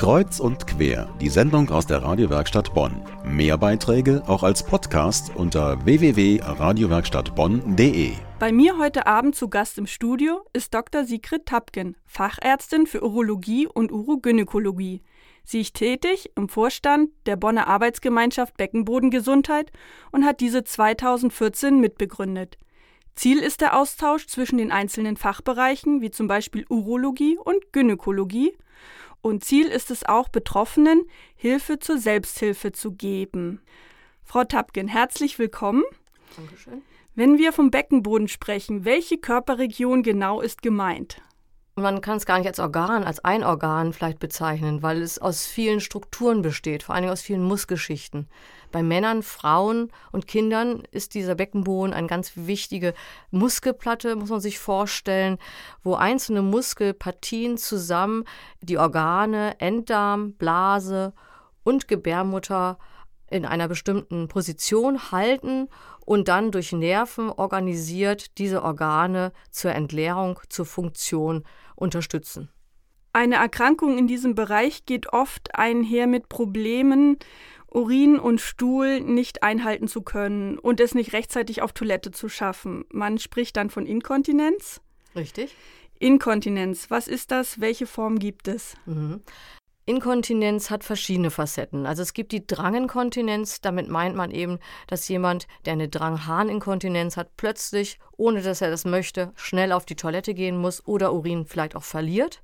Kreuz und quer, die Sendung aus der Radiowerkstatt Bonn. Mehr Beiträge auch als Podcast unter www.radiowerkstattbonn.de. Bei mir heute Abend zu Gast im Studio ist Dr. Sigrid Tapken, Fachärztin für Urologie und Urogynäkologie. Sie ist tätig im Vorstand der Bonner Arbeitsgemeinschaft Beckenbodengesundheit und hat diese 2014 mitbegründet. Ziel ist der Austausch zwischen den einzelnen Fachbereichen, wie zum Beispiel Urologie und Gynäkologie. Und Ziel ist es auch, Betroffenen Hilfe zur Selbsthilfe zu geben. Frau Tapken, herzlich willkommen. Dankeschön. Wenn wir vom Beckenboden sprechen, welche Körperregion genau ist gemeint? Man kann es gar nicht als Organ, als ein Organ vielleicht bezeichnen, weil es aus vielen Strukturen besteht, vor allem aus vielen Mussgeschichten. Bei Männern, Frauen und Kindern ist dieser Beckenboden eine ganz wichtige Muskelplatte, muss man sich vorstellen, wo einzelne Muskelpartien zusammen die Organe, Enddarm, Blase und Gebärmutter in einer bestimmten Position halten und dann durch Nerven organisiert diese Organe zur Entleerung, zur Funktion unterstützen. Eine Erkrankung in diesem Bereich geht oft einher mit Problemen, Urin und Stuhl nicht einhalten zu können und es nicht rechtzeitig auf Toilette zu schaffen. Man spricht dann von Inkontinenz. Richtig. Inkontinenz, was ist das? Welche Form gibt es? Mhm. Inkontinenz hat verschiedene Facetten. Also es gibt die Dranginkontinenz, damit meint man eben, dass jemand, der eine Drangharninkontinenz hat, plötzlich, ohne dass er das möchte, schnell auf die Toilette gehen muss oder Urin vielleicht auch verliert.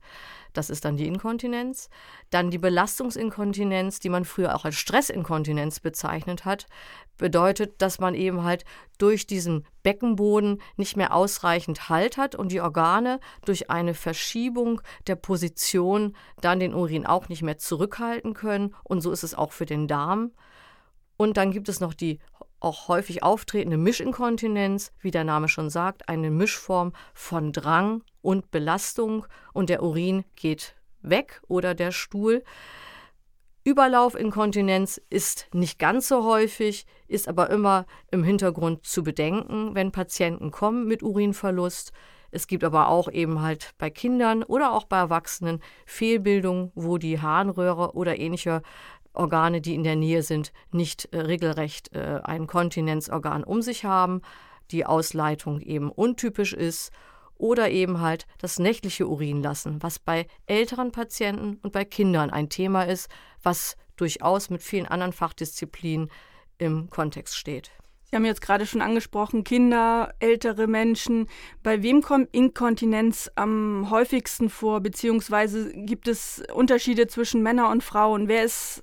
Das ist dann die Inkontinenz. Dann die Belastungsinkontinenz, die man früher auch als Stressinkontinenz bezeichnet hat, bedeutet, dass man eben halt durch diesen Beckenboden nicht mehr ausreichend Halt hat und die Organe durch eine Verschiebung der Position dann den Urin auch nicht mehr zurückhalten können. Und so ist es auch für den Darm. Und dann gibt es noch die auch häufig auftretende Mischinkontinenz, wie der Name schon sagt, eine Mischform von Drang und Belastung und der Urin geht weg oder der Stuhl. Überlaufinkontinenz ist nicht ganz so häufig, ist aber immer im Hintergrund zu bedenken, wenn Patienten kommen mit Urinverlust. Es gibt aber auch eben halt bei Kindern oder auch bei Erwachsenen Fehlbildungen, wo die Harnröhre oder ähnliche Organe, die in der Nähe sind, nicht äh, regelrecht äh, ein Kontinenzorgan um sich haben, die Ausleitung eben untypisch ist oder eben halt das nächtliche Urin lassen, was bei älteren Patienten und bei Kindern ein Thema ist, was durchaus mit vielen anderen Fachdisziplinen im Kontext steht. Sie haben jetzt gerade schon angesprochen, Kinder, ältere Menschen. Bei wem kommt Inkontinenz am häufigsten vor, beziehungsweise gibt es Unterschiede zwischen Männern und Frauen? Wer ist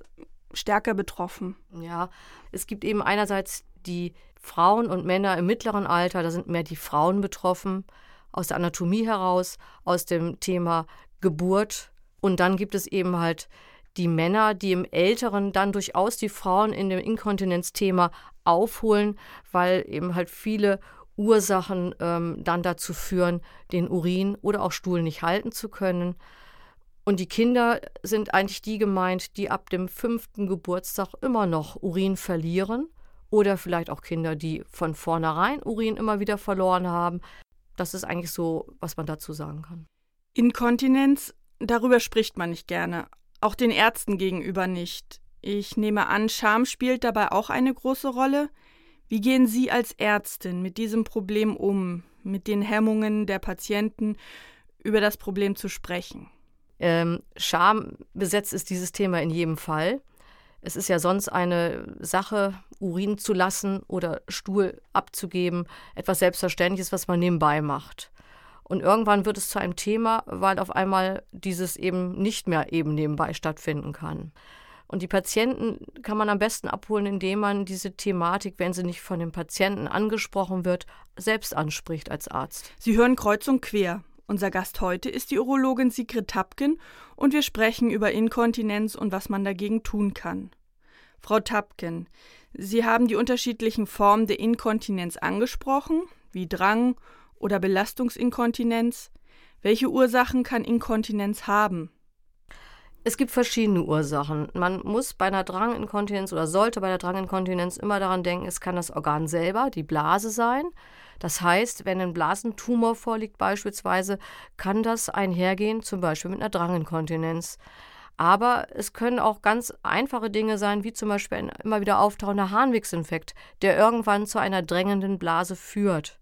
stärker betroffen. Ja, es gibt eben einerseits die Frauen und Männer im mittleren Alter, da sind mehr die Frauen betroffen, aus der Anatomie heraus, aus dem Thema Geburt. Und dann gibt es eben halt die Männer, die im Älteren dann durchaus die Frauen in dem Inkontinenzthema aufholen, weil eben halt viele Ursachen ähm, dann dazu führen, den Urin oder auch Stuhl nicht halten zu können. Und die Kinder sind eigentlich die gemeint, die ab dem fünften Geburtstag immer noch Urin verlieren. Oder vielleicht auch Kinder, die von vornherein Urin immer wieder verloren haben. Das ist eigentlich so, was man dazu sagen kann. Inkontinenz, darüber spricht man nicht gerne. Auch den Ärzten gegenüber nicht. Ich nehme an, Scham spielt dabei auch eine große Rolle. Wie gehen Sie als Ärztin mit diesem Problem um, mit den Hemmungen der Patienten, über das Problem zu sprechen? Ähm, Scham besetzt ist dieses Thema in jedem Fall. Es ist ja sonst eine Sache, Urin zu lassen oder Stuhl abzugeben, etwas Selbstverständliches, was man nebenbei macht. Und irgendwann wird es zu einem Thema, weil auf einmal dieses eben nicht mehr eben nebenbei stattfinden kann. Und die Patienten kann man am besten abholen, indem man diese Thematik, wenn sie nicht von dem Patienten angesprochen wird, selbst anspricht als Arzt. Sie hören kreuz und quer. Unser Gast heute ist die Urologin Sigrid Tapken und wir sprechen über Inkontinenz und was man dagegen tun kann. Frau Tapken, Sie haben die unterschiedlichen Formen der Inkontinenz angesprochen, wie Drang oder Belastungsinkontinenz. Welche Ursachen kann Inkontinenz haben? Es gibt verschiedene Ursachen. Man muss bei einer Dranginkontinenz oder sollte bei der Dranginkontinenz immer daran denken, es kann das Organ selber, die Blase sein. Das heißt, wenn ein Blasentumor vorliegt beispielsweise, kann das einhergehen, zum Beispiel mit einer Dranginkontinenz. Aber es können auch ganz einfache Dinge sein, wie zum Beispiel ein immer wieder auftauchender Harnwegsinfekt, der irgendwann zu einer drängenden Blase führt.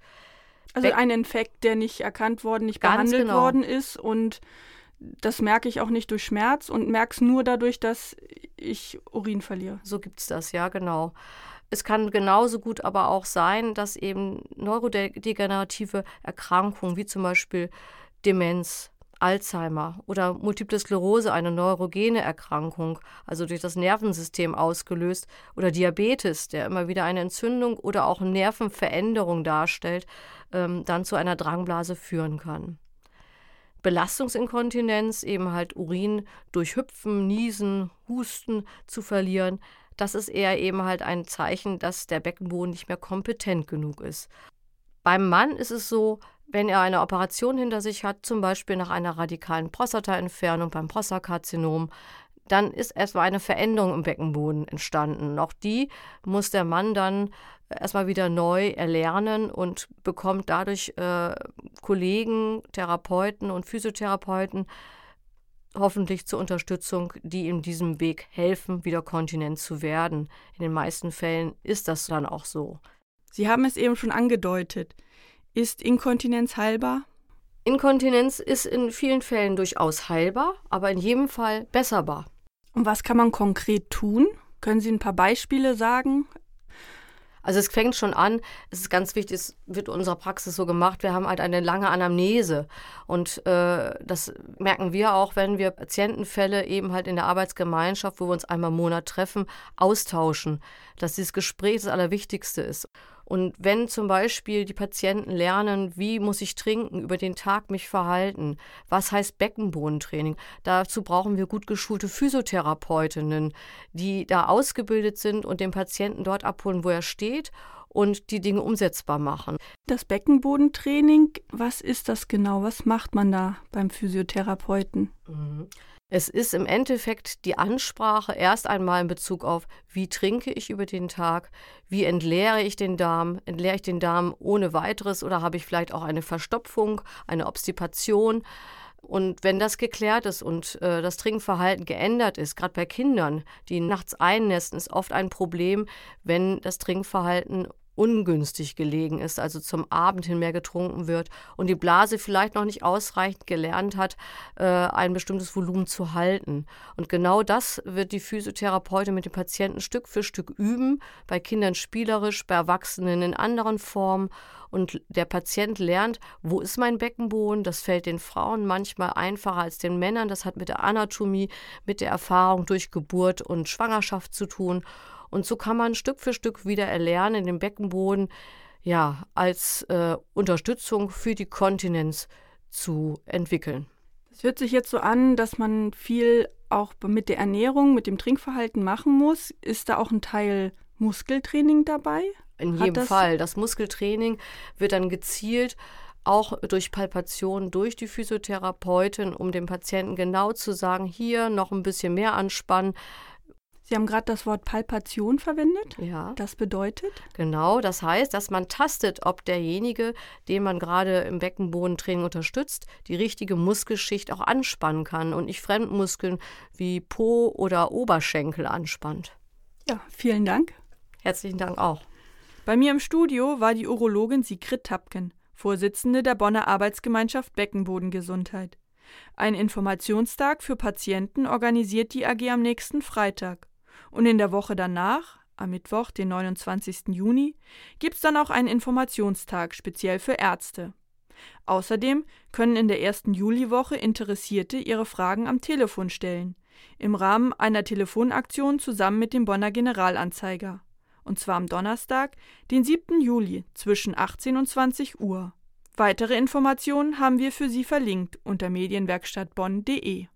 Also ein Infekt, der nicht erkannt worden, nicht behandelt genau. worden ist und das merke ich auch nicht durch Schmerz und merke es nur dadurch, dass ich Urin verliere. So gibt es das, ja, genau. Es kann genauso gut aber auch sein, dass eben neurodegenerative Erkrankungen wie zum Beispiel Demenz, Alzheimer oder Multiple Sklerose, eine neurogene Erkrankung, also durch das Nervensystem ausgelöst, oder Diabetes, der immer wieder eine Entzündung oder auch Nervenveränderung darstellt, ähm, dann zu einer Drangblase führen kann. Belastungsinkontinenz, eben halt Urin durch Hüpfen, Niesen, Husten zu verlieren, das ist eher eben halt ein Zeichen, dass der Beckenboden nicht mehr kompetent genug ist. Beim Mann ist es so, wenn er eine Operation hinter sich hat, zum Beispiel nach einer radikalen Prostataentfernung beim Prostakarzinom, dann ist erstmal eine Veränderung im Beckenboden entstanden. Auch die muss der Mann dann erstmal wieder neu erlernen und bekommt dadurch äh, Kollegen, Therapeuten und Physiotherapeuten hoffentlich zur Unterstützung, die ihm diesem Weg helfen, wieder kontinent zu werden. In den meisten Fällen ist das dann auch so. Sie haben es eben schon angedeutet. Ist Inkontinenz heilbar? Inkontinenz ist in vielen Fällen durchaus heilbar, aber in jedem Fall besserbar. Und was kann man konkret tun? Können Sie ein paar Beispiele sagen? Also es fängt schon an, es ist ganz wichtig, es wird in unserer Praxis so gemacht, wir haben halt eine lange Anamnese und äh, das merken wir auch, wenn wir Patientenfälle eben halt in der Arbeitsgemeinschaft, wo wir uns einmal im Monat treffen, austauschen, dass dieses Gespräch das Allerwichtigste ist. Und wenn zum Beispiel die Patienten lernen, wie muss ich trinken, über den Tag mich verhalten, was heißt Beckenbodentraining, dazu brauchen wir gut geschulte Physiotherapeutinnen, die da ausgebildet sind und den Patienten dort abholen, wo er steht und die Dinge umsetzbar machen. Das Beckenbodentraining, was ist das genau? Was macht man da beim Physiotherapeuten? Es ist im Endeffekt die Ansprache erst einmal in Bezug auf, wie trinke ich über den Tag, wie entleere ich den Darm, entleere ich den Darm ohne weiteres oder habe ich vielleicht auch eine Verstopfung, eine Obstipation. Und wenn das geklärt ist und äh, das Trinkverhalten geändert ist, gerade bei Kindern, die nachts einnästen, ist oft ein Problem, wenn das Trinkverhalten ungünstig gelegen ist, also zum Abend hin mehr getrunken wird und die Blase vielleicht noch nicht ausreichend gelernt hat, äh, ein bestimmtes Volumen zu halten. Und genau das wird die Physiotherapeutin mit dem Patienten Stück für Stück üben, bei Kindern spielerisch, bei Erwachsenen in anderen Formen. Und der Patient lernt, wo ist mein Beckenboden? Das fällt den Frauen manchmal einfacher als den Männern. Das hat mit der Anatomie, mit der Erfahrung durch Geburt und Schwangerschaft zu tun. Und so kann man Stück für Stück wieder erlernen, den Beckenboden ja als äh, Unterstützung für die Kontinenz zu entwickeln. Es hört sich jetzt so an, dass man viel auch mit der Ernährung, mit dem Trinkverhalten machen muss. Ist da auch ein Teil Muskeltraining dabei? In jedem das Fall. Das Muskeltraining wird dann gezielt auch durch Palpation durch die Physiotherapeutin, um dem Patienten genau zu sagen, hier noch ein bisschen mehr anspannen, Sie haben gerade das Wort Palpation verwendet. Ja. Das bedeutet? Genau, das heißt, dass man tastet, ob derjenige, den man gerade im Beckenbodentraining unterstützt, die richtige Muskelschicht auch anspannen kann und nicht Fremdmuskeln wie Po oder Oberschenkel anspannt. Ja, vielen Dank. Herzlichen Dank auch. Bei mir im Studio war die Urologin Sigrid Tapken, Vorsitzende der Bonner Arbeitsgemeinschaft Beckenbodengesundheit. Ein Informationstag für Patienten organisiert die AG am nächsten Freitag. Und in der Woche danach, am Mittwoch, den 29. Juni, gibt es dann auch einen Informationstag speziell für Ärzte. Außerdem können in der ersten Juliwoche Interessierte ihre Fragen am Telefon stellen, im Rahmen einer Telefonaktion zusammen mit dem Bonner Generalanzeiger. Und zwar am Donnerstag, den 7. Juli zwischen 18 und 20 Uhr. Weitere Informationen haben wir für Sie verlinkt unter medienwerkstattbonn.de.